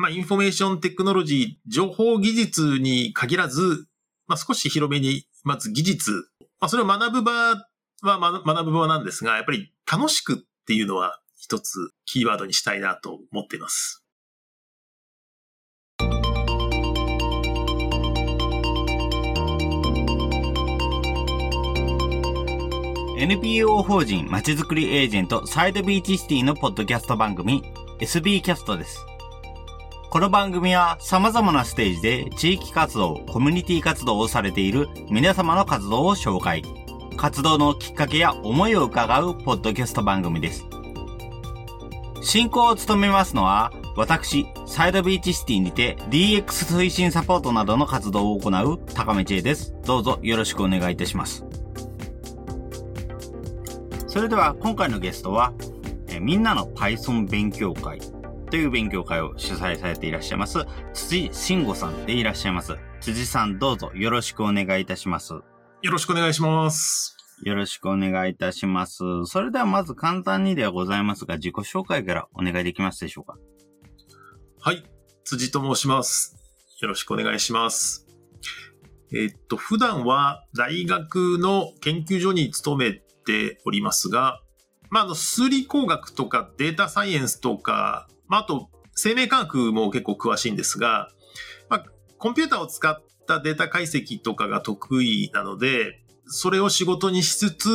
まあ、 information technology、情報技術に限らず、まあ、少し広めに、まず技術、まあ、それを学ぶ場は学ぶ場なんですが、やっぱり楽しくっていうのは一つキーワードにしたいなと思っています。NPO 法人まちづくりエージェントサイドビーチシティのポッドキャスト番組 SB キャストです。この番組は様々なステージで地域活動、コミュニティ活動をされている皆様の活動を紹介。活動のきっかけや思いを伺うポッドキャスト番組です。進行を務めますのは、私、サイドビーチシティにて DX 推進サポートなどの活動を行う高め知恵です。どうぞよろしくお願いいたします。それでは今回のゲストは、えみんなの Python 勉強会という勉強会を主催されていらっしゃいます、辻慎吾さんでいらっしゃいます。辻さんどうぞよろしくお願いいたします。よろしくお願いします。よろしくお願いいたします。それではまず簡単にではございますが、自己紹介からお願いできますでしょうか？はい。辻と申します。よろしくお願いします。えっと、普段は大学の研究所に勤めておりますが、まあ、あの、数理工学とかデータサイエンスとか、まあ、あと、生命科学も結構詳しいんですが、まあ、コンピューターを使ったデータ解析とかが得意なので、それを仕事にしつつ、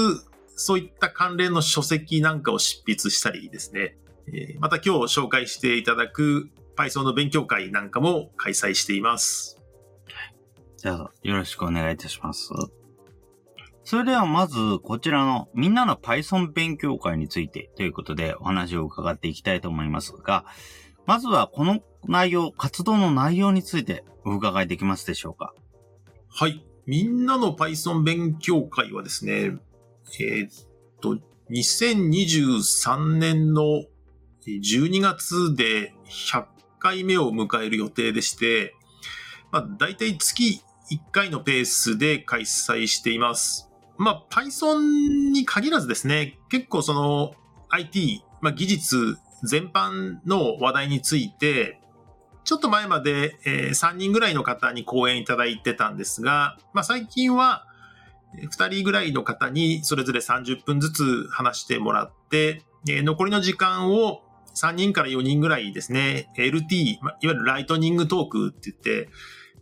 そういった関連の書籍なんかを執筆したりですね、えー、また今日紹介していただく Python の勉強会なんかも開催しています。じゃあ、よろしくお願いいたします。それではまず、こちらのみんなの Python 勉強会についてということでお話を伺っていきたいと思いますが、まずはこの内容、活動の内容についてお伺いできますでしょうか？はい。みんなの Python 勉強会はですね、えー、っと、2023年の12月で100回目を迎える予定でして、まあ、大体月1回のペースで開催しています。まあ、Python に限らずですね、結構その IT、まあ、技術全般の話題について、ちょっと前まで、えー、3人ぐらいの方に講演いただいてたんですが、まあ、最近は2人ぐらいの方にそれぞれ30分ずつ話してもらって、えー、残りの時間を3人から4人ぐらいですね、LT、いわゆる lightning talk って言って、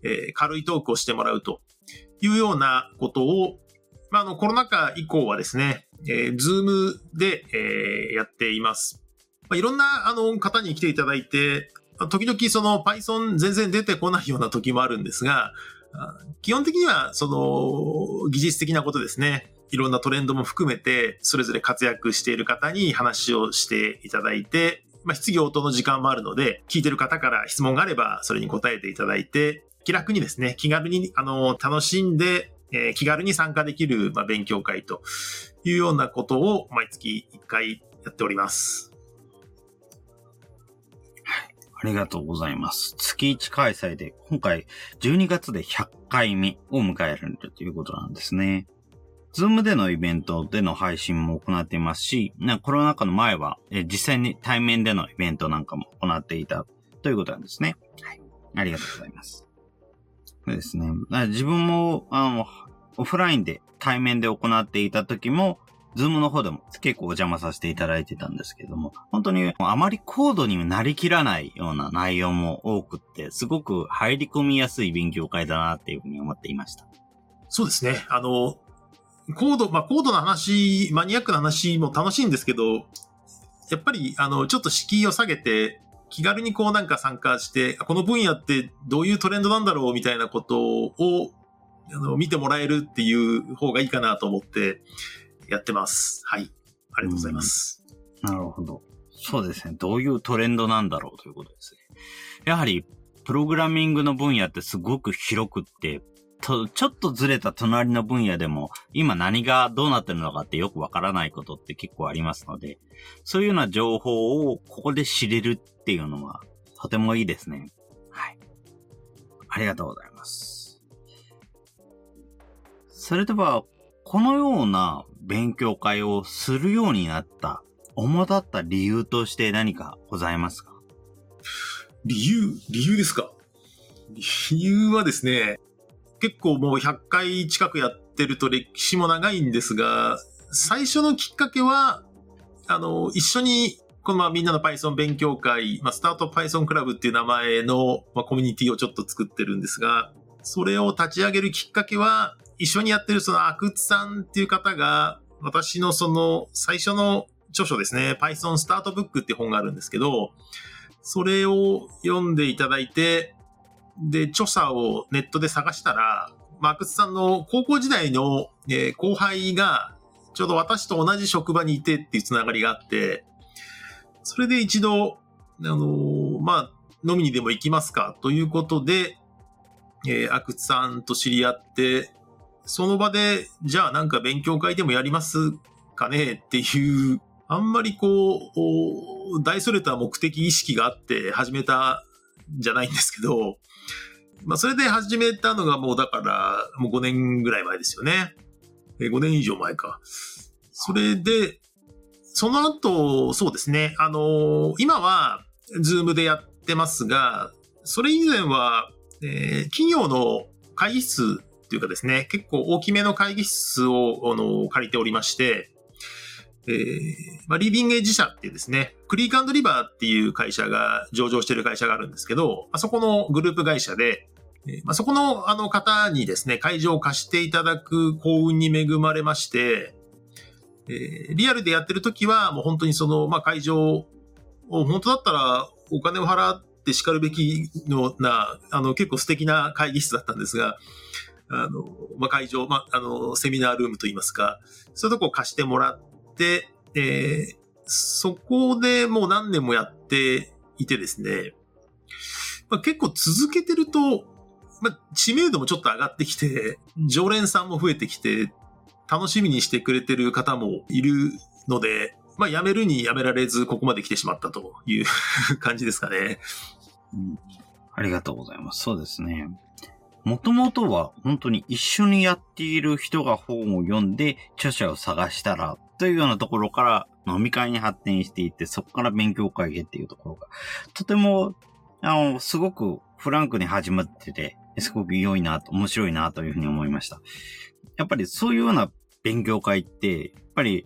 えー、軽いトークをしてもらうというようなことをまあ、あの、コロナ禍以降はですね、えー、ズームで、えー、やっています。まあ、いろんな、あの、方に来ていただいて、時々その Python 全然出てこないような時もあるんですが、基本的にはその技術的なことですね。いろんなトレンドも含めて、それぞれ活躍している方に話をしていただいて、まあ、質疑応答の時間もあるので、聞いてる方から質問があれば、それに答えていただいて、気楽にですね、気軽に、あの、楽しんで、えー、気軽に参加できる、まあ、勉強会というようなことを毎月1回やっております。はい。ありがとうございます。月1開催で、今回12月で100回目を迎えるということなんですね。ズームでのイベントでの配信も行っていますし、コロナ禍の前は、え実際に対面でのイベントなんかも行っていたということなんですね。はい。ありがとうございます。そうですね。自分も、あの、オフラインで対面で行っていた時も、ズームの方でも結構お邪魔させていただいてたんですけども、本当にあまり高度になりきらないような内容も多くって、すごく入り込みやすい勉強会だなっていうふうに思っていました。そうですね。あの、高度、まあ、高度な話、マニアックな話も楽しいんですけど、やっぱり、あの、ちょっと敷居を下げて、気軽にこうなんか参加して、この分野ってどういうトレンドなんだろうみたいなことをあの見てもらえるっていう方がいいかなと思ってやってます。はい。ありがとうございます。なるほど。そうですね。どういうトレンドなんだろうということですね。やはり、プログラミングの分野ってすごく広くって、と、ちょっとずれた隣の分野でも、今何がどうなってるのかってよくわからないことって結構ありますので、そういうような情報をここで知れるっていうのは、とてもいいですね。はい。ありがとうございます。それでは、このような勉強会をするようになった、主だった理由として何かございますか？理由、理由ですか？理由はですね、結構もう100回近くやってると歴史も長いんですが、最初のきっかけは、あの、一緒に、このまあみんなの Python 勉強会、まあ、スタート Python クラブっていう名前の、まあ、コミュニティをちょっと作ってるんですが、それを立ち上げるきっかけは、一緒にやってるその阿久津さんっていう方が、私のその最初の著書ですね、Python スタートブックって本があるんですけど、それを読んでいただいて、で、著者をネットで探したら、マークスさんの高校時代の、えー、後輩が、ちょうど私と同じ職場にいてっていうつながりがあって、それで一度、あのー、まあ、飲みにでも行きますかということで、えー、阿久津さんと知り合って、その場で、じゃあなんか勉強会でもやりますかねっていう、あんまりこう、大それた目的意識があって始めたんじゃないんですけど、まあそれで始めたのがもうだから、もう5年ぐらい前ですよね。え5年以上前か。それで、その後、そうですね。あの今は、ズームでやってますが、それ以前は、えー、企業の会議室っていうかですね、結構大きめの会議室を、あの、借りておりまして、えー、まあ、リービングエッジ社っていうですね、クリークリバーっていう会社が上場してる会社があるんですけど、あそこのグループ会社で、え、まあ、そこのあの方にですね、会場を貸していただく幸運に恵まれまして、えー、リアルでやってる時はもう本当にその、まあ、会場を本当だったらお金を払って叱るべきのな、あの結構素敵な会議室だったんですが、あの、まあ、会場、まあ、あの、セミナールームといいますか、そういうとこを貸してもらって、えー、そこでもう何年もやっていてですね、まあ、結構続けてると、まあ、知名度もちょっと上がってきて、常連さんも増えてきて、楽しみにしてくれてる方もいるので、まあ、辞めるに辞められず、ここまで来てしまったという感じですかね。うん。ありがとうございます。そうですね。もともとは本当に一緒にやっている人が本を読んで著者を探したらというようなところから飲み会に発展していって、そこから勉強会へっていうところが、とても、あの、すごくフランクに始まってて、すごく良いな、面白いなというふうに思いました。やっぱりそういうような勉強会って、やっぱり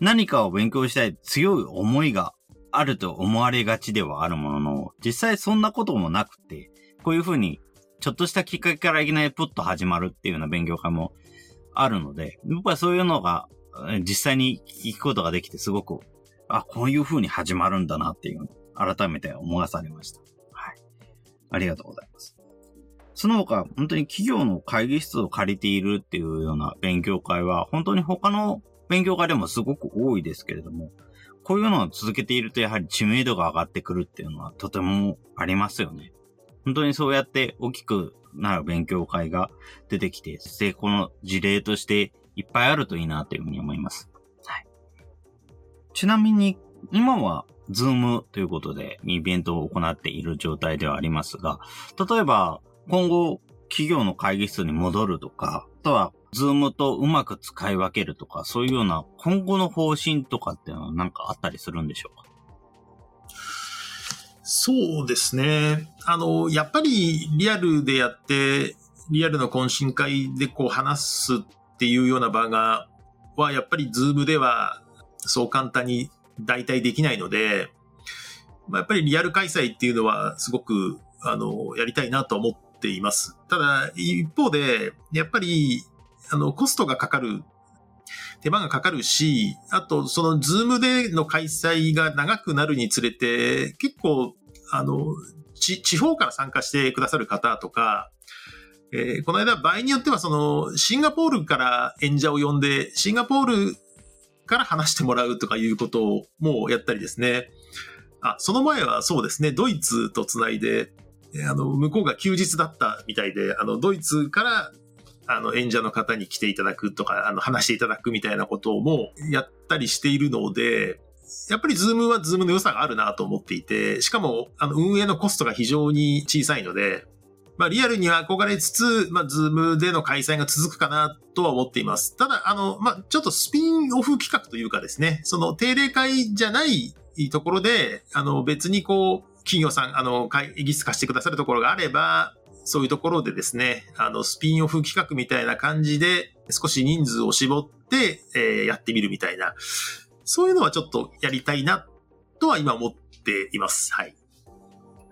何かを勉強したい強い思いがあると思われがちではあるものの、実際そんなこともなくて、こういうふうにちょっとしたきっかけからいきなりプッと始まるっていうような勉強会もあるので、やっぱりそういうのが実際に聞くことができてすごく、あ、こういう風に始まるんだなっていうのを改めて思わされました。はい。ありがとうございます。その他、本当に企業の会議室を借りているっていうような勉強会は、本当に他の勉強会でもすごく多いですけれども、こういうのを続けているとやはり知名度が上がってくるっていうのはとてもありますよね。本当にそうやって大きくなる勉強会が出てきて、成功の事例としていっぱいあるといいなというふうに思います。はい。ちなみに、今は、ズームということで、イベントを行っている状態ではありますが、例えば、今後、企業の会議室に戻るとか、あとは、ズームとうまく使い分けるとか、そういうような今後の方針とかっていうのは何かあったりするんでしょうか？そうですね。あの、やっぱりリアルでやって、リアルの懇親会でこう話すっていうような場が、はやっぱり Zoom ではそう簡単に代替できないので、まあ、やっぱりリアル開催っていうのはすごく、あの、やりたいなと思っています。ただ、一方で、やっぱり、あの、コストがかかる手間がかかるし、あと、その Zoom での開催が長くなるにつれて、結構、あの、地方から参加してくださる方とか、えー、この間場合によってはそのシンガポールから演者を呼んで、シンガポールから話してもらうとかいうことをもうやったりですね。あ、その前はそうですね、ドイツとつないで、あの、向こうが休日だったみたいで、あの、ドイツからあの、演者の方に来ていただくとか、あの、話していただくみたいなこともやったりしているので、やっぱり Zoom は Zoom の良さがあるなと思っていて、しかも、あの、運営のコストが非常に小さいので、まあ、リアルには憧れつつ、まあ、ズームでの開催が続くかなとは思っています。ただ、あの、まあ、ちょっとスピンオフ企画というかですね、その定例会じゃないところで、あの、別にこう、企業さん、あの、会議室貸してくださるところがあれば、そういうところでですね、あの、スピンオフ企画みたいな感じで、少し人数を絞って、えー、やってみるみたいな、そういうのはちょっとやりたいな、とは今思っています。はい。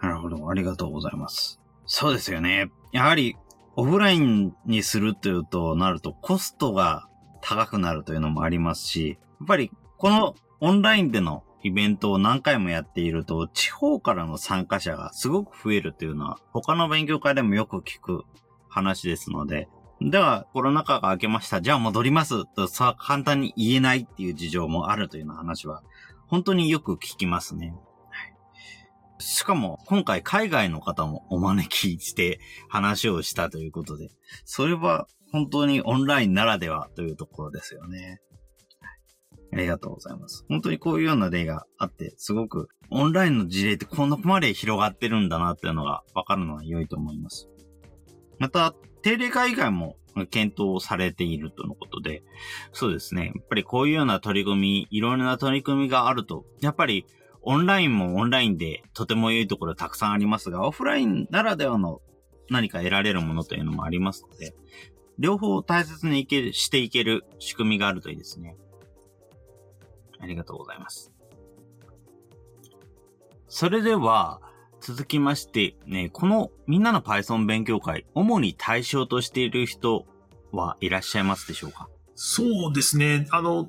なるほど。ありがとうございます。そうですよね。やはり、オフラインにするというとなると、コストが高くなるというのもありますし、やっぱり、このオンラインでのイベントを何回もやっていると、地方からの参加者がすごく増えるというのは、他の勉強会でもよく聞く話ですので、では、コロナ禍が明けました。じゃあ戻りますとさ、簡単に言えないっていう事情もあるというような話は、本当によく聞きますね。しかも、今回海外の方もお招きして話をしたということで、それは本当にオンラインならではというところですよね。ありがとうございます。本当にこういうような例があって、すごくオンラインの事例ってこんなこまで広がってるんだなっていうのがわかるのは良いと思います。また、定例会以外も検討されているとのことで、そうですね。やっぱりこういうような取り組み、いろんな取り組みがあると、やっぱりオンラインもオンラインでとても良いところたくさんありますが、オフラインならではの何か得られるものというのもありますので、両方大切にいける、していける仕組みがあるといいですね。ありがとうございます。それでは、続きまして、ね、このみんなの Python 勉強会、主に対象としている人はいらっしゃいますでしょうか？そうですね。あの、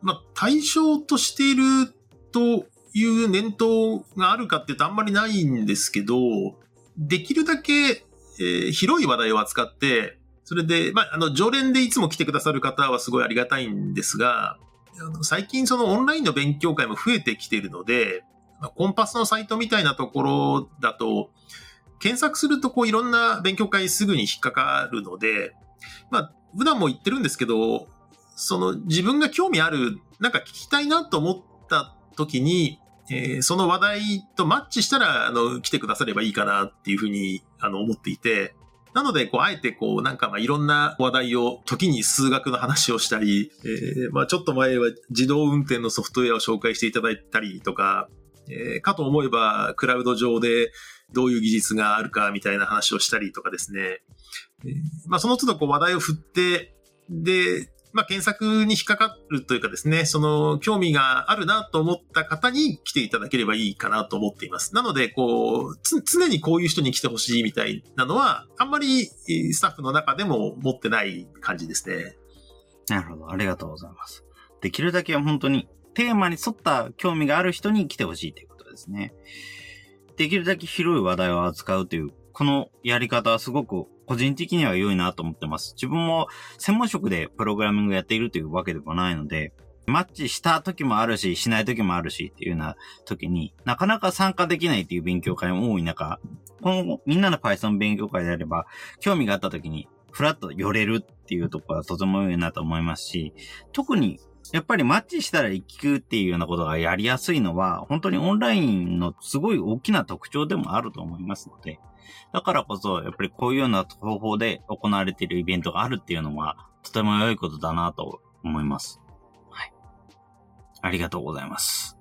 まあ、対象としているという念頭があるかって言うとあんまりないんですけど、できるだけ、えー、広い話題を扱って、それで、まあ、あの、常連でいつも来てくださる方はすごいありがたいんですが、最近そのオンラインの勉強会も増えてきているので、コンパスのサイトみたいなところだと、検索するとこういろんな勉強会すぐに引っかかるので、まあ、普段も言ってるんですけど、その自分が興味ある、なんか聞きたいなと思った時に、えー、その話題とマッチしたら、あの、来てくださればいいかなっていうふうに、あの、思っていて、なので、こう、あえて、こう、なんか、まあ、いろんな話題を、時に数学の話をしたり、えー、まあ、ちょっと前は自動運転のソフトウェアを紹介していただいたりとか、えー、かと思えば、クラウド上でどういう技術があるかみたいな話をしたりとかですね。えー、まあ、その都度、こう、話題を振って、で、まあ、検索に引っかかるというかですね、その興味があるなと思った方に来ていただければいいかなと思っています。なので、こう、常にこういう人に来てほしいみたいなのは、あんまりスタッフの中でも持ってない感じですね。なるほど。ありがとうございます。できるだけ本当にテーマに沿った興味がある人に来てほしいということですね。できるだけ広い話題を扱うという、このやり方はすごく個人的には良いなと思ってます。自分も専門職でプログラミングやっているというわけでもないので、マッチした時もあるし、しない時もあるしっていうような時になかなか参加できないっていう勉強会も多い中、このみんなの Python 勉強会であれば、興味があった時にフラッと寄れるっていうところはとても良いなと思いますし、特にやっぱりマッチしたら行くっていうようなことがやりやすいのは、本当にオンラインのすごい大きな特徴でもあると思いますので、だからこそ、やっぱりこういうような方法で行われているイベントがあるっていうのは、とても良いことだなと思います。はい。ありがとうございます。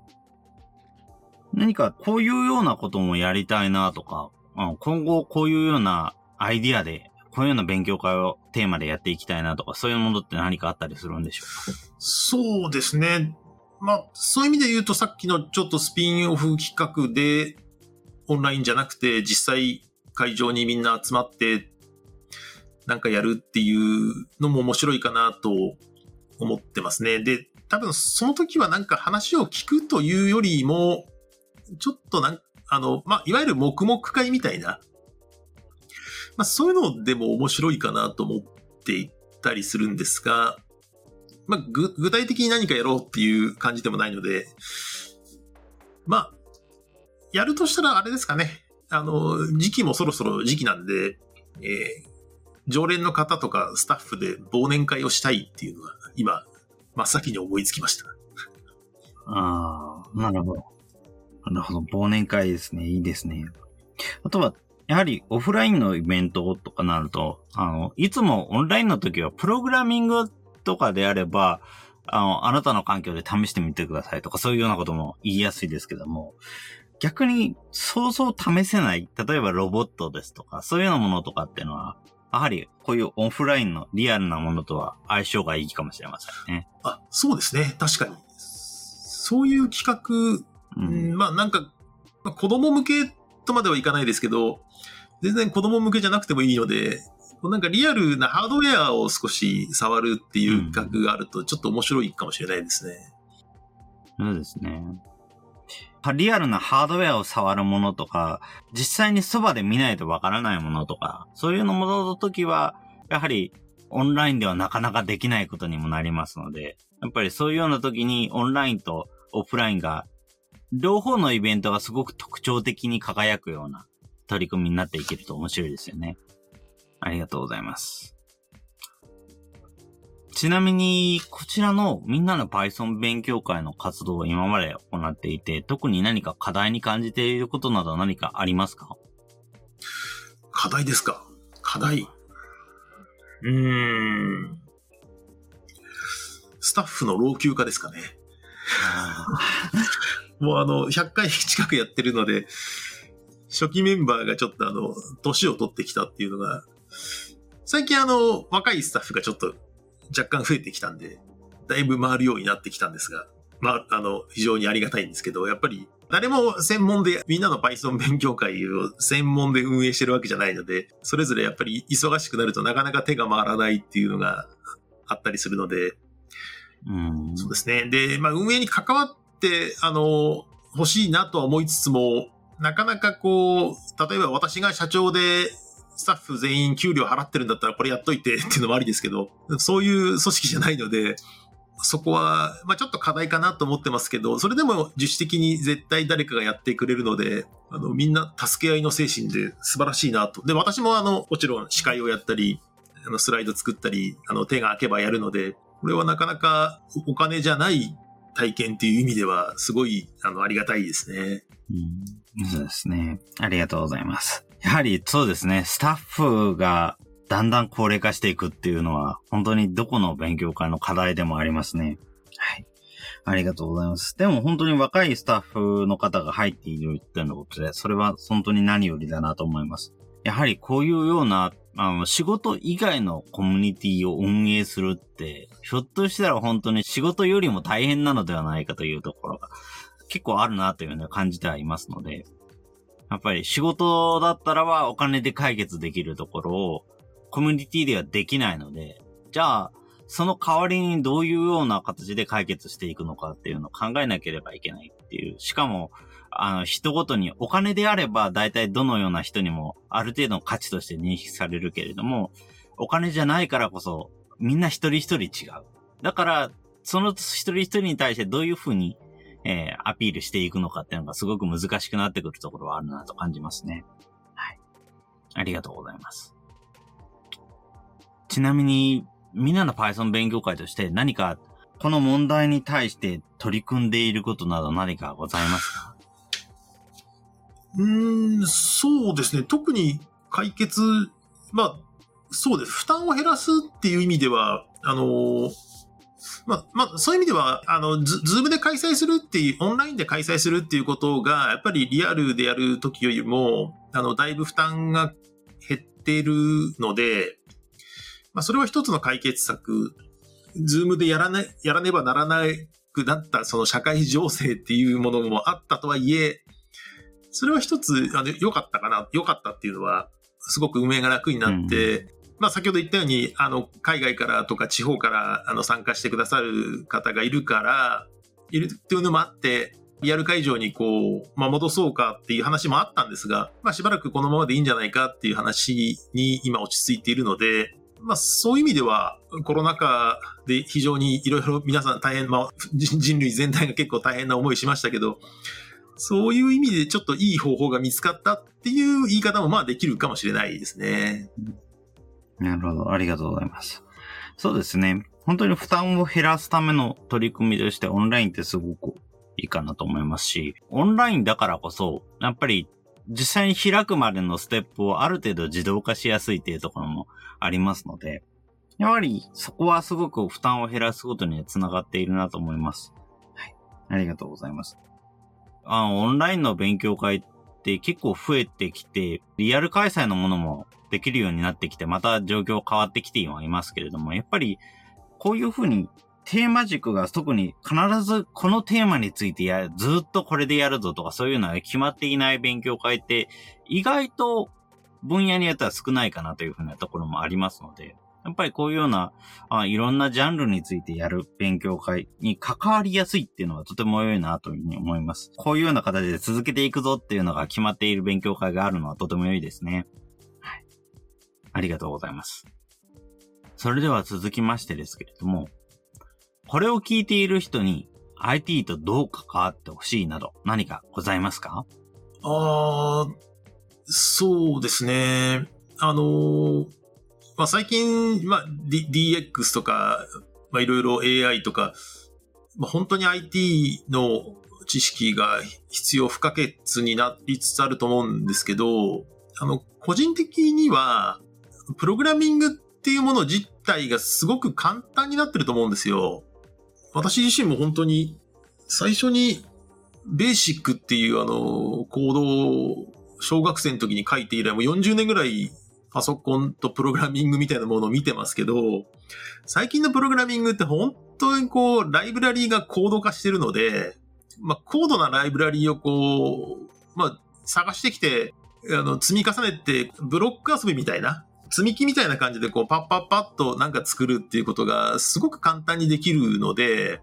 何かこういうようなこともやりたいなとか、今後こういうようなアイディアで、こういうような勉強会をテーマでやっていきたいなとか、そういうものって何かあったりするんでしょう？かそうですね。まあ、そういう意味で言うとさっきのちょっとスピンオフ企画で、オンラインじゃなくて実際会場にみんな集まって、なんかやるっていうのも面白いかなと思ってますね。で、多分その時はなんか話を聞くというよりも、ちょっとなん、あの、まあ、いわゆる黙々会みたいな、まあ、そういうのでも面白いかなと思っていたりするんですが、まあ、具体的に何かやろうっていう感じでもないので、まあ、やるとしたらあれですかね。あの、時期もそろそろ時期なんで、えー、常連の方とかスタッフで忘年会をしたいっていうのは、今、真っ先に思いつきました。ああ、なるほど。なるほど。忘年会ですね。いいですね。あとは、やはりオフラインのイベントとかなると、あの、いつもオンラインの時はプログラミングとかであれば、あの、あなたの環境で試してみてくださいとか、そういうようなことも言いやすいですけども、逆にそうそう試せない、例えばロボットですとか、そういうようなものとかっていうのは、やはりこういうオフラインのリアルなものとは相性がいいかもしれませんね。あ、そうですね。確かに。そういう企画、ううん、まあなんか、まあ子供向けとまではいかないですけど、全然子供向けじゃなくてもいいので、なんかリアルなハードウェアを少し触るっていう企画があると、ちょっと面白いかもしれないですね。そうですね。リアルなハードウェアを触るものとか、実際にそばで見ないとわからないものとか、そういうのものの時は、やはりオンラインではなかなかできないことにもなりますので、やっぱりそういうような時にオンラインとオフラインが、両方のイベントがすごく特徴的に輝くような取り組みになっていけると面白いですよね。ありがとうございます。ちなみに、こちらのみんなの Python 勉強会の活動を今まで行っていて、特に何か課題に感じていることなど何かありますか？課題ですか？課題。うーん。スタッフの老朽化ですかね。もうあの、100回近くやってるので、初期メンバーがちょっとあの、年を取ってきたっていうのが、最近あの、若いスタッフがちょっと若干増えてきたんで、だいぶ回るようになってきたんですが、まあ、あの、非常にありがたいんですけど、やっぱり、誰も専門で、みんなの Python 勉強会を専門で運営してるわけじゃないので、それぞれやっぱり忙しくなるとなかなか手が回らないっていうのがあったりするので、うん。そうですね。で、まあ、運営に関わって、あの、欲しいなとは思いつつも、なかなかこう、例えば私が社長で、スタッフ全員給料払ってるんだったらこれやっといてっていうのもありですけど、そういう組織じゃないので、そこは、まあちょっと課題かなと思ってますけど、それでも自主的に絶対誰かがやってくれるので、あの、みんな助け合いの精神で素晴らしいなと。で、私もあの、もちろん司会をやったり、あの、スライド作ったり、あの、手が空けばやるので、これはなかなかお金じゃない体験っていう意味では、すごい、あの、ありがたいですね。うんそうですね。ありがとうございます。やはりそうですね、スタッフがだんだん高齢化していくっていうのは、本当にどこの勉強会の課題でもありますね。はい。ありがとうございます。でも本当に若いスタッフの方が入っているっていうのことで、それは本当に何よりだなと思います。やはりこういうような、あの、仕事以外のコミュニティを運営するって、ひょっとしたら本当に仕事よりも大変なのではないかというところが結構あるなというのを感じてはいますので、やっぱり仕事だったらはお金で解決できるところをコミュニティではできないので、じゃあ、その代わりにどういうような形で解決していくのかっていうのを考えなければいけないっていう。しかも、あの、人ごとにお金であれば大体どのような人にもある程度の価値として認識されるけれども、お金じゃないからこそみんな一人一人違う。だから、その一人一人に対してどういうふうにえーアピールしていくのかっていうのがすごく難しくなってくるところはあるなと感じますね。はい。ありがとうございます。ちなみに、みんなの Python 勉強会として何かこの問題に対して取り組んでいることなど何かございますか？うーん、そうですね。特に解決、まあ、そうです。負担を減らすっていう意味では、あのーまあ、まあ、そういう意味では、あの、ズームで開催するっていう、オンラインで開催するっていうことが、やっぱりリアルでやるときよりも、あの、だいぶ負担が減ってるので、まあ、それは一つの解決策。ズームでやらね、やらねばならなくなった、その社会情勢っていうものもあったとはいえ、それは一つ、あの、良かったかな、良かったっていうのは、すごく運営が楽になって、まあ先ほど言ったように、あの、海外からとか地方からあの参加してくださる方がいるから、いるっていうのもあって、リアル会場にこう、まあ戻そうかっていう話もあったんですが、まあしばらくこのままでいいんじゃないかっていう話に今落ち着いているので、まあそういう意味ではコロナ禍で非常にいろいろ皆さん大変、まあ人類全体が結構大変な思いしましたけど、そういう意味でちょっといい方法が見つかったっていう言い方もまあできるかもしれないですね。なるほど。ありがとうございます。そうですね。本当に負担を減らすための取り組みとしてオンラインってすごくいいかなと思いますし、オンラインだからこそ、やっぱり実際に開くまでのステップをある程度自動化しやすいっていうところもありますので、やはりそこはすごく負担を減らすことにつながっているなと思います。はい。ありがとうございます。あオンラインの勉強会って結構増えてきて、リアル開催のものもできるようになってきて、また状況変わってきてはいますけれども、やっぱりこういうふうにテーマ軸が特に必ずこのテーマについてや、ずっとこれでやるぞとかそういうのが決まっていない勉強会って意外と分野によっては少ないかなというふうなところもありますので、やっぱりこういうようなあいろんなジャンルについてやる勉強会に関わりやすいっていうのはとても良いなというふうに思います。こういうような形で続けていくぞっていうのが決まっている勉強会があるのはとても良いですね。ありがとうございます。それでは続きましてですけれども、これを聞いている人に IT とどう関わってほしいなど何かございますか？ああ、そうですね。あのー、まあ、最近、まあ、D、DX とか、まあ、いろいろ AI とか、まあ、本当に IT の知識が必要不可欠になりつつあると思うんですけど、あの、個人的には、プログラミングっていうもの自体がすごく簡単になってると思うんですよ。私自身も本当に最初にベーシックっていうあの、コードを小学生の時に書いて以来もう40年ぐらいパソコンとプログラミングみたいなものを見てますけど、最近のプログラミングって本当にこう、ライブラリーがコード化してるので、まあ、高度なライブラリーをこう、まあ、探してきて、あの、積み重ねて、ブロック遊びみたいな、積み木みたいな感じでこう、パッパッパッとなんか作るっていうことがすごく簡単にできるので、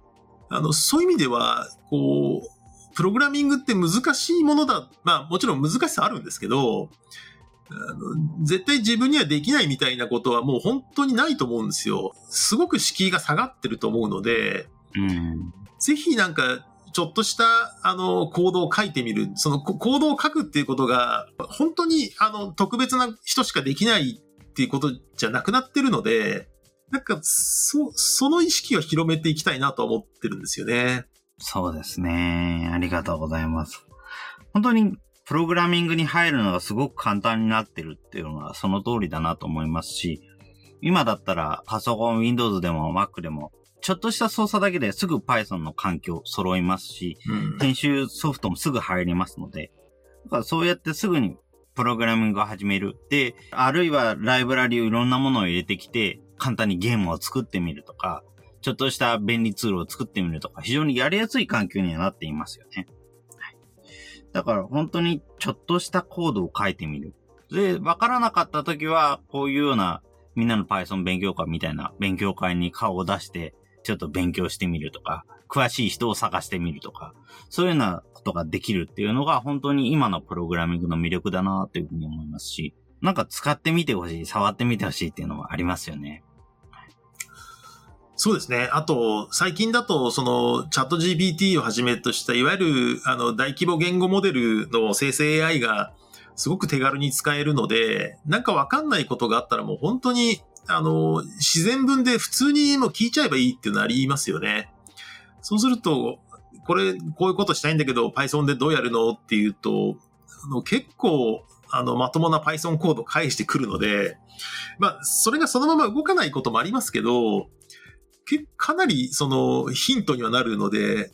あの、そういう意味では、こう、プログラミングって難しいものだ。まあ、もちろん難しさあるんですけど、あの絶対自分にはできないみたいなことはもう本当にないと思うんですよ。すごく敷居が下がってると思うので、うん、ぜひなんか、ちょっとした、あの、行動を書いてみる。その行動を書くっていうことが、本当に、あの、特別な人しかできないっていうことじゃなくなってるので、なんか、そ、その意識を広めていきたいなと思ってるんですよね。そうですね。ありがとうございます。本当にプログラミングに入るのがすごく簡単になってるっていうのはその通りだなと思いますし、今だったらパソコン、Windows でも Mac でも、ちょっとした操作だけですぐ Python の環境揃いますし、うん、編集ソフトもすぐ入りますので、だからそうやってすぐにプログラミングを始める。で、あるいはライブラリをいろんなものを入れてきて、簡単にゲームを作ってみるとか、ちょっとした便利ツールを作ってみるとか、非常にやりやすい環境にはなっていますよね。だから本当にちょっとしたコードを書いてみる。で、わからなかった時は、こういうようなみんなの Python 勉強会みたいな勉強会に顔を出して、ちょっと勉強してみるとか、詳しい人を探してみるとか、そういうようなことができるっていうのが本当に今のプログラミングの魅力だなというふうに思いますし、なんか使ってみてほしい、触ってみてほしいっていうのもありますよね。そうですね。あと、最近だと、その、チャット GPT をはじめとした、いわゆる、あの、大規模言語モデルの生成 AI が、すごく手軽に使えるので、なんかわかんないことがあったらもう本当に、あの、自然文で普通にも聞いちゃえばいいっていうのありますよね。そうすると、これ、こういうことしたいんだけど、Python でどうやるのっていうと、あの結構、あの、まともな Python コード返してくるので、まあ、それがそのまま動かないこともありますけど、かなりそのヒントにはなるので、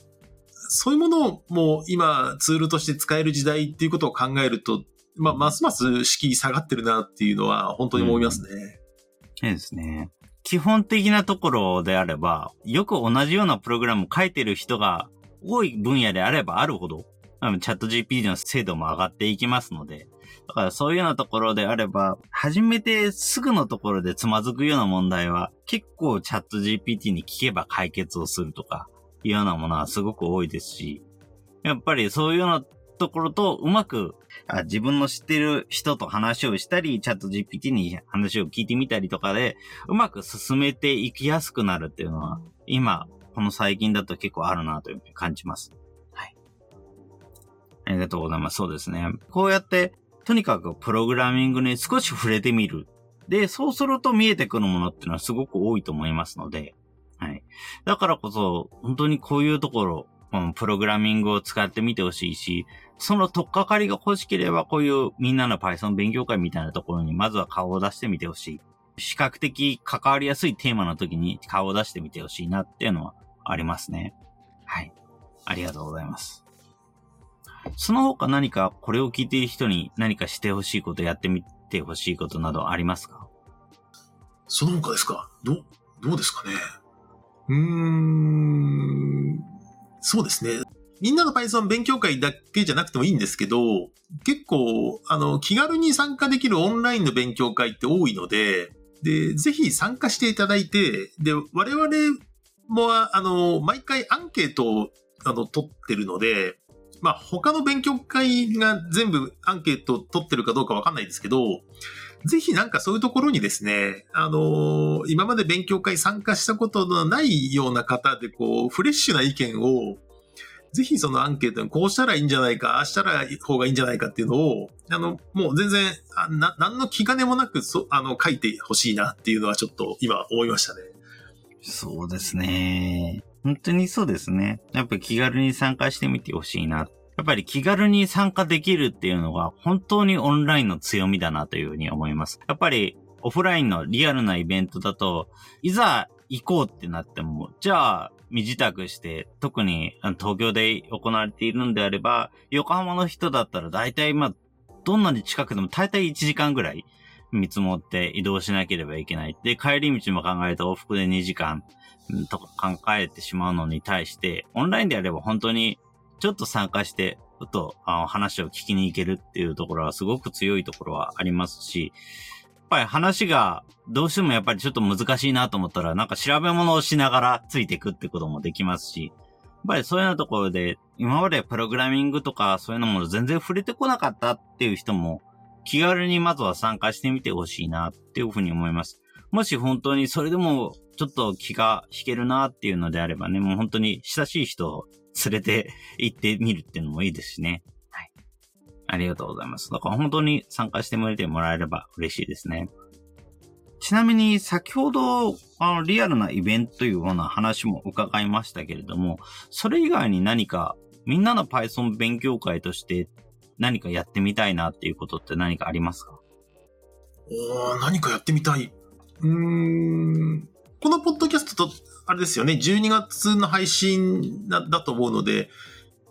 そういうものも今ツールとして使える時代っていうことを考えると、まあ、ますます敷居下がってるなっていうのは本当に思いますね。そうですね。基本的なところであれば、よく同じようなプログラムを書いてる人が多い分野であればあるほど、チャット GPT の精度も上がっていきますので、だからそういうようなところであれば、初めてすぐのところでつまずくような問題は、結構チャット GPT に聞けば解決をするとか、いうようなものはすごく多いですし、やっぱりそういうようなところとうまくあ自分の知ってる人と話をしたり、チャット GPT に話を聞いてみたりとかで、うまく進めていきやすくなるっていうのは、今、この最近だと結構あるなというふうに感じます。はい。ありがとうございます。そうですね。こうやってとにかくプログラミングに少し触れてみる。で、そうすると見えてくるものっていうのはすごく多いと思いますので、はい。だからこそ、本当にこういうところ、このプログラミングを使ってみてほしいし、その取っかかりが欲しければ、こういうみんなの Python 勉強会みたいなところにまずは顔を出してみてほしい。比較的関わりやすいテーマの時に顔を出してみてほしいなっていうのはありますね。はい。ありがとうございます。その他何かこれを聞いている人に何かしてほしいこと、やってみてほしいことなどありますか？その他ですか？ど、どうですかね？うーん、そうですね。みんなの Python 勉強会だけじゃなくてもいいんですけど、結構、あの、気軽に参加できるオンラインの勉強会って多いので、で、ぜひ参加していただいて、で、我々も、あの、毎回アンケートを、あの、取ってるので、まあ、他の勉強会が全部アンケートを取ってるかどうかわかんないですけど、ぜひなんかそういうところにですね、あの今まで勉強会参加したことのないような方で、こう、フレッシュな意見を、ぜひそのアンケートにこうしたらいいんじゃないか、ああしたら方がいいんじゃないかっていうのを、あの、もう全然、あな、何の気兼ねもなく、そ、あの、書いてほしいなっていうのはちょっと今思いましたね。そうですね。本当にそうですね。やっぱり気軽に参加してみてほしいな。やっぱり気軽に参加できるっていうのが本当にオンラインの強みだなというふうに思います。やっぱりオフラインのリアルなイベントだと、いざ行こうってなっても、じゃあ身支度して、特に東京で行われているんであれば、横浜の人だったら大体まあ、どんなに近くでも大体1時間ぐらい見積もって移動しなければいけない。で、帰り道も考えると往復で2時間とか考えてしまうのに対して、オンラインであれば本当にちょっと参加して、ちょっと話を聞きに行けるっていうところはすごく強いところはありますし、ぱり話がどうしてもやっぱりちょっと難しいなと思ったら、なんか調べ物をしながらついていくってこともできますし、やっぱりそういうようなところで、今までプログラミングとかそういうのも全然触れてこなかったっていう人も、気軽にまずは参加してみてほしいなっていうふうに思います。もし本当にそれでもちょっと気が引けるなっていうのであればね、もう本当に親しい人を連れて行ってみるっていうのもいいですしね。はい。ありがとうございます。だから本当に参加してみてもらえれば嬉しいですね。ちなみに先ほど、あの、リアルなイベントというような話も伺いましたけれども、それ以外に何かみんなの Python 勉強会として何かやってみたいなっていうことって何かありますか？お何かやってみたい。うーん。このポッドキャストと、あれですよね、12月の配信だだと思うので、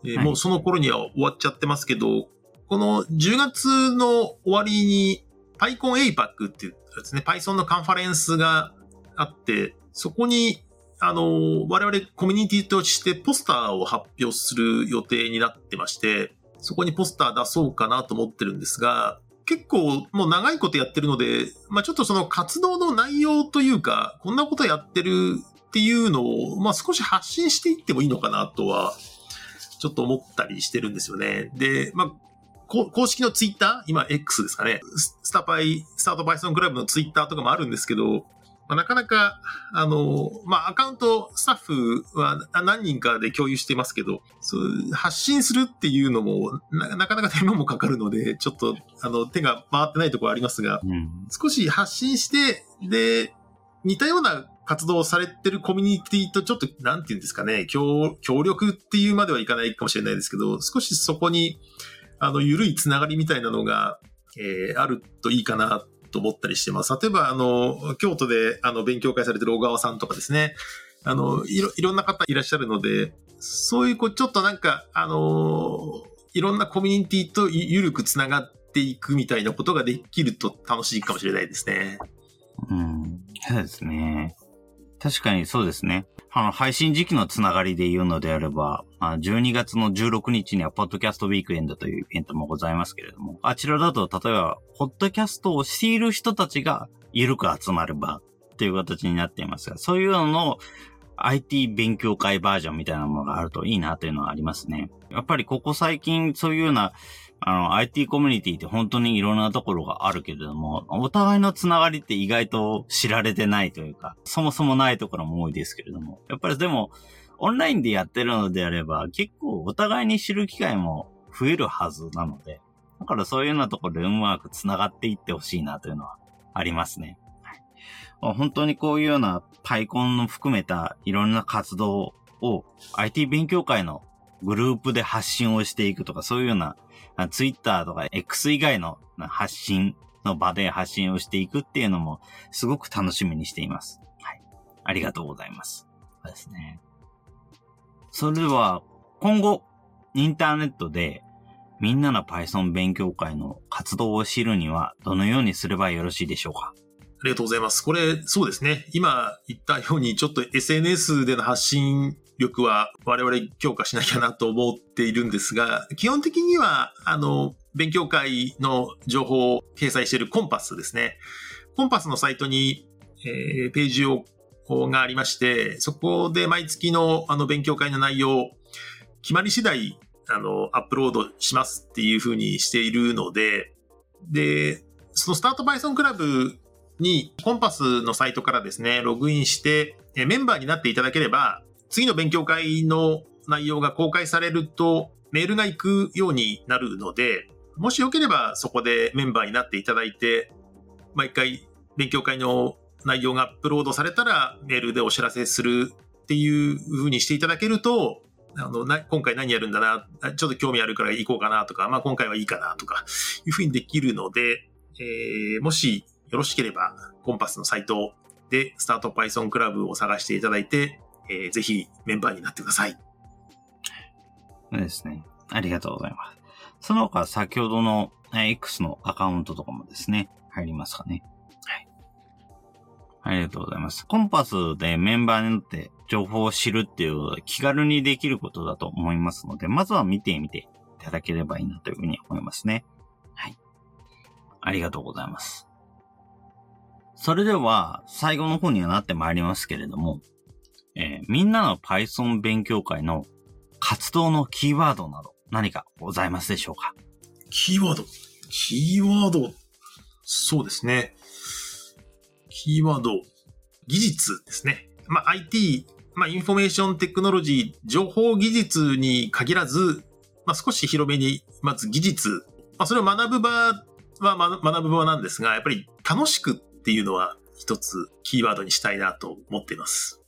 えーはい、もうその頃には終わっちゃってますけど、この10月の終わりに PyCon APAC っていうですね、Python のカンファレンスがあって、そこにあの、我々コミュニティとしてポスターを発表する予定になってまして、そこにポスター出そうかなと思ってるんですが、結構もう長いことやってるので、まあちょっとその活動の内容というか、こんなことやってるっていうのを、まあ少し発信していってもいいのかなとは、ちょっと思ったりしてるんですよね。で、まあ、公式のツイッター？今 X ですかね。スタパイ、スタートパイソンクラブのツイッターとかもあるんですけど、まあ、なかなか、あの、まあ、アカウント、スタッフは何人かで共有していますけど、そう発信するっていうのもな、なかなか手間もかかるので、ちょっと、あの、手が回ってないところありますが、うん、少し発信して、で、似たような活動をされてるコミュニティとちょっと、なんていうんですかね、協協力っていうまではいかないかもしれないですけど、少しそこに、あの、ゆるいつながりみたいなのが、えー、あるといいかなと思ったりしてます。例えば、あの、京都で、あの、勉強会されてる小川さんとかですね、あの、いろ、いろんな方いらっしゃるので、そういう、こう、ちょっとなんか、あの、いろんなコミュニティとゆるくつながっていくみたいなことができると楽しいかもしれないですね。うん、そうですね。確かにそうですね。あの、配信時期のつながりで言うのであれば、12月の16日には、ポッドキャストウィークエンドというイベントもございますけれども、あちらだと、例えば、ポッドキャストをしている人たちが、ゆるく集まる場っていう形になっていますが、そういうのの IT 勉強会バージョンみたいなものがあるといいなというのはありますね。やっぱりここ最近そういうようなあの、IT コミュニティって本当にいろんなところがあるけれども、お互いのつながりって意外と知られてないというか、そもそもないところも多いですけれども、やっぱりでも、オンラインでやってるのであれば、結構お互いに知る機会も増えるはずなので、だからそういうようなところでうまくつながっていってほしいなというのはありますね。はい、本当にこういうようなパイコンの含めたいろんな活動を IT 勉強会のグループで発信をしていくとか、そういうようなツイッターとか X 以外の発信の場で発信をしていくっていうのもすごく楽しみにしています。はい。ありがとうございます。そうですね。それでは、今後、インターネットでみんなの Python 勉強会の活動を知るにはどのようにすればよろしいでしょうか？ありがとうございます。これ、そうですね。今言ったように、ちょっと SNS での発信力は我々強化しなきゃなと思っているんですが、基本的には、あの、勉強会の情報を掲載しているコンパスですね。コンパスのサイトに、えー、ページをがありまして、そこで毎月のあの勉強会の内容、決まり次第、あの、アップロードしますっていうふうにしているので、で、そのスタート Python クラブにコンパスのサイトからですね、ログインして、メンバーになっていただければ、次の勉強会の内容が公開されると、メールが行くようになるので、もしよければそこでメンバーになっていただいて、毎回勉強会の内容がアップロードされたらメールでお知らせするっていう風にしていただけると、あの、な、今回何やるんだな、ちょっと興味あるから行こうかなとか、まあ今回はいいかなとか、いう風にできるので、えー、もしよろしければ、コンパスのサイトでスタート Python クラブを探していただいて、えー、ぜひメンバーになってください。そうですね。ありがとうございます。その他、先ほどの X のアカウントとかもですね、入りますかね。はい。ありがとうございます。コンパスでメンバーになって情報を知るっていう気軽にできることだと思いますので、まずは見てみていただければいいなというふうに思いますね。はい。ありがとうございます。それでは、最後の方にはなってまいりますけれども、えー、みんなの Python 勉強会の活動のキーワードなど何かございますでしょうか？キーワードキーワード、そうですね。キーワード、技術ですね。まあ、IT、まあ、 information technology、情報技術に限らず、まあ、少し広めに、まず技術、まあ、それを学ぶ場は学ぶ場なんですが、やっぱり楽しくっていうのは一つキーワードにしたいなと思っています。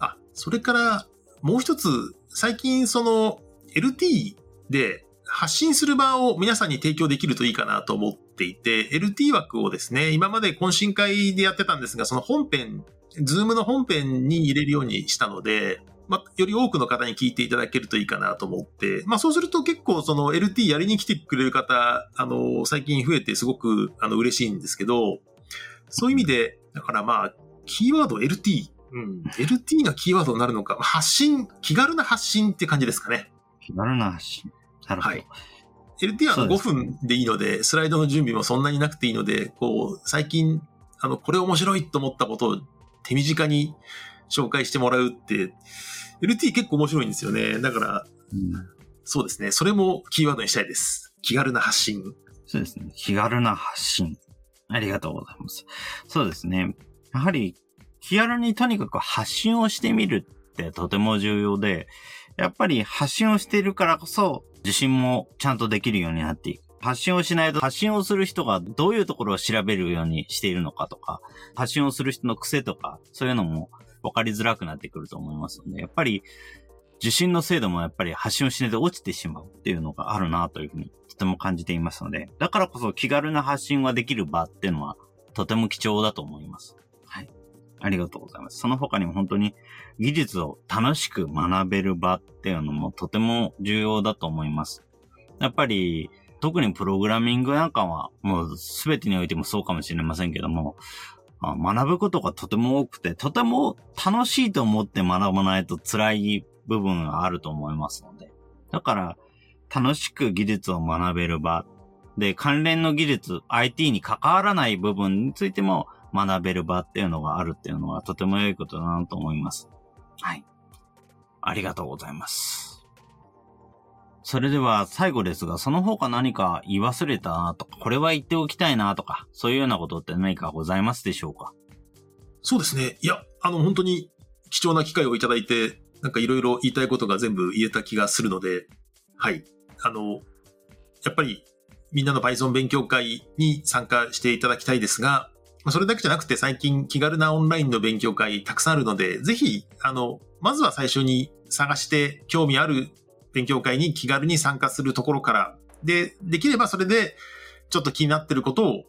あ、それからもう一つ、最近その LT で発信する場を皆さんに提供できるといいかなと思っていて、LT 枠をですね、今まで懇親会でやってたんですが、その本編、ズームの本編に入れるようにしたので、まあ、より多くの方に聞いていただけるといいかなと思って、まあ、そうすると結構その LT やりに来てくれる方、あの、最近増えてすごく、あの、嬉しいんですけど、そういう意味で、だからまあ、キーワード LT、うん、LT がキーワードになるのか、発信、気軽な発信って感じですかね。気軽な発信。なるほど。はい。LT は5分でいいので、スライドの準備もそんなになくていいので、こう、最近、あの、これ面白いと思ったことを手短に紹介してもらうって、LT 結構面白いんですよね。だから、うん、そうですね。それもキーワードにしたいです。気軽な発信。そうですね。気軽な発信。ありがとうございます。そうですね。やはり、気軽にとにかく発信をしてみるってとても重要で、やっぱり発信をしているからこそ、自信もちゃんとできるようになっていく。発信をしないと、発信をする人がどういうところを調べるようにしているのかとか、発信をする人の癖とか、そういうのも分かりづらくなってくると思いますので、やっぱり、受信の精度もやっぱり発信をしないと落ちてしまうっていうのがあるなというふうにとても感じていますので、だからこそ気軽な発信ができる場っていうのはとても貴重だと思います。ありがとうございます。その他にも本当に技術を楽しく学べる場っていうのもとても重要だと思います。やっぱり、特にプログラミングなんかは、もう全てにおいてもそうかもしれませんけども、学ぶことがとても多くて、とても楽しいと思って学ばないと辛い部分があると思いますので。だから、楽しく技術を学べる場。で、関連の技術、IT に関わらない部分についても学べる場っていうのがあるっていうのはとても良いことだなと思います。はい。ありがとうございます。それでは最後ですが、その他何か言い忘れたなとか、これは言っておきたいなとか、そういうようなことって何かございますでしょうか？そうですね。いや、あの、本当に貴重な機会をいただいて、なんかいろいろ言いたいことが全部言えた気がするので、はい。あの、やっぱりみんなの Python 勉強会に参加していただきたいですが、それだけじゃなくて最近気軽なオンラインの勉強会たくさんあるので、ぜひ、あの、まずは最初に探して興味ある勉強会に気軽に参加するところから、で、できればそれでちょっと気になってることを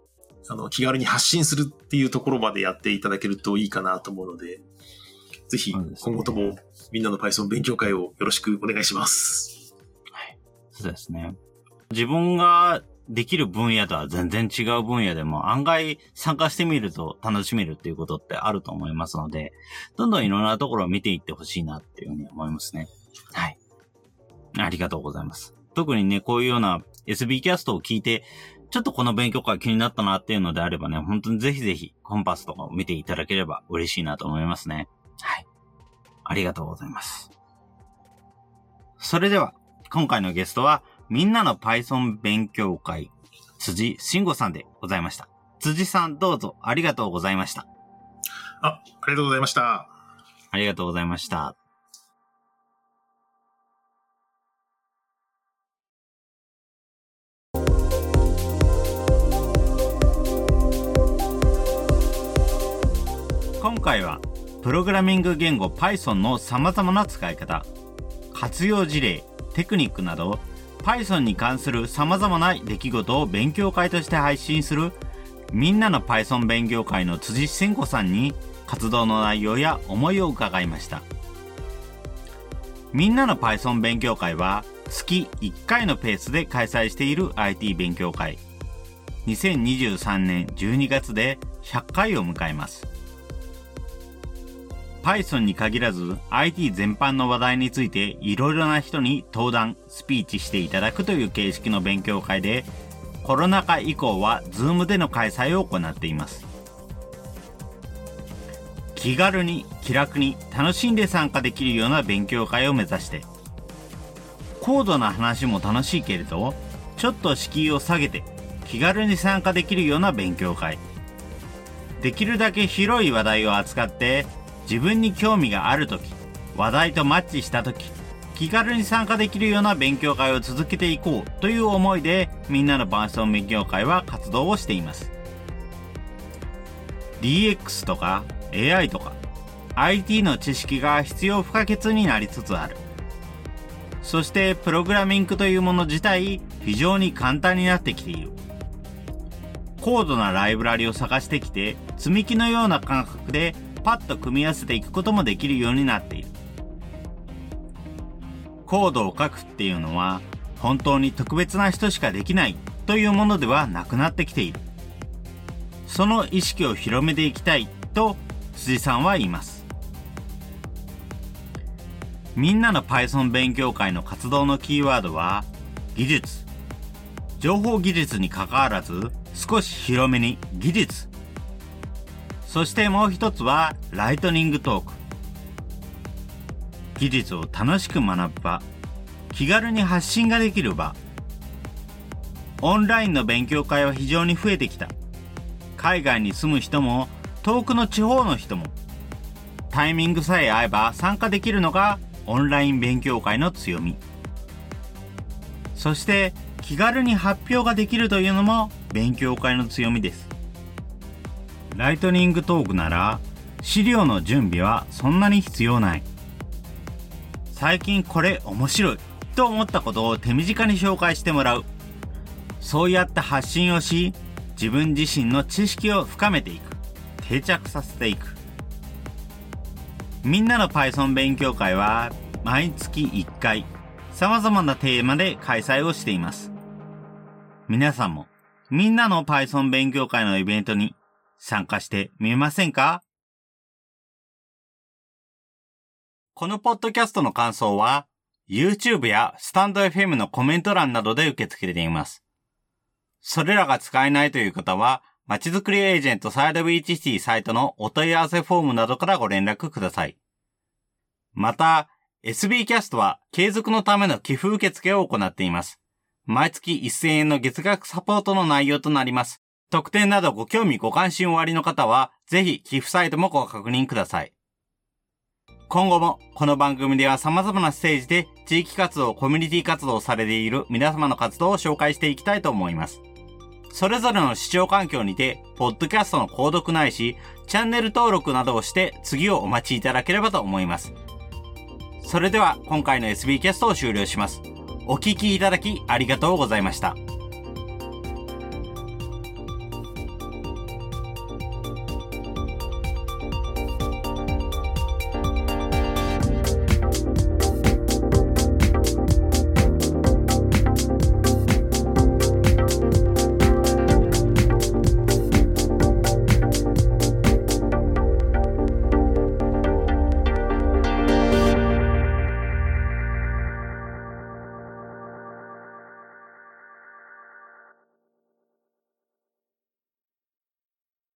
あの気軽に発信するっていうところまでやっていただけるといいかなと思うので、ぜひ今後ともみんなの Python 勉強会をよろしくお願いします。はい。そうですね。自分ができる分野とは全然違う分野でも案外参加してみると楽しめるっていうことってあると思いますので、どんどんいろんなところを見ていってほしいなっていうふうに思いますね。はい。ありがとうございます。特にね、こういうような SB キャストを聞いて、ちょっとこの勉強会気になったなっていうのであればね、本当にぜひぜひコンパスとかを見ていただければ嬉しいなと思いますね。はい。ありがとうございます。それでは、今回のゲストは、みんなの Python 勉強会、辻慎吾さんでございました。辻さんどうぞありがとうございました。あ、ありがとうございました。ありがとうございました。今回は、プログラミング言語 Python の様々な使い方、活用事例、テクニックなど Python に関する様々な出来事を勉強会として配信するみんなの Python 勉強会の辻千子さんに活動の内容や思いを伺いました。みんなの Python 勉強会は月1回のペースで開催している IT 勉強会。2023年12月で100回を迎えます。Python に限らず IT 全般の話題についていろいろな人に登壇、スピーチしていただくという形式の勉強会でコロナ禍以降は Zoom での開催を行っています。気軽に気楽に楽しんで参加できるような勉強会を目指して高度な話も楽しいけれどちょっと敷居を下げて気軽に参加できるような勉強会できるだけ広い話題を扱って自分に興味がある時話題とマッチした時気軽に参加できるような勉強会を続けていこうという思いでみんなの伴奏勉強会は活動をしています。DX とか AI とか IT の知識が必要不可欠になりつつある。そしてプログラミングというもの自体非常に簡単になってきている。高度なライブラリを探してきて積み木のような感覚でパッと組み合わせていくこともできるようになっている。コードを書くっていうのは本当に特別な人しかできないというものではなくなってきている。その意識を広めていきたいと辻さんは言います。みんなの Python 勉強会の活動のキーワードは技術。情報技術に関わらず少し広めに技術そしてもう一つはライトニングトーク。技術を楽しく学ぶ場。気軽に発信ができる場。オンラインの勉強会は非常に増えてきた。海外に住む人も遠くの地方の人もタイミングさえ合えば参加できるのがオンライン勉強会の強み。そして気軽に発表ができるというのも勉強会の強みです。ライトニングトークなら資料の準備はそんなに必要ない。最近これ面白いと思ったことを手短に紹介してもらう。そうやって発信をし、自分自身の知識を深めていく。定着させていく。みんなの Python 勉強会は毎月1回様々なテーマで開催をしています。皆さんもみんなの Python 勉強会のイベントに参加してみませんか？このポッドキャストの感想は、YouTube やスタンド FM のコメント欄などで受け付けています。それらが使えないという方は、まちづくりエージェントサイドビーチシティサイトのお問い合わせフォームなどからご連絡ください。また、SB キャストは継続のための寄付受付を行っています。毎月1000円の月額サポートの内容となります。特典などご興味ご関心おありの方は、ぜひ寄付サイトもご確認ください。今後もこの番組では様々なステージで地域活動、コミュニティ活動をされている皆様の活動を紹介していきたいと思います。それぞれの視聴環境にて、ポッドキャストの購読ないし、チャンネル登録などをして次をお待ちいただければと思います。それでは今回の SB キャストを終了します。お聴きいただきありがとうございました。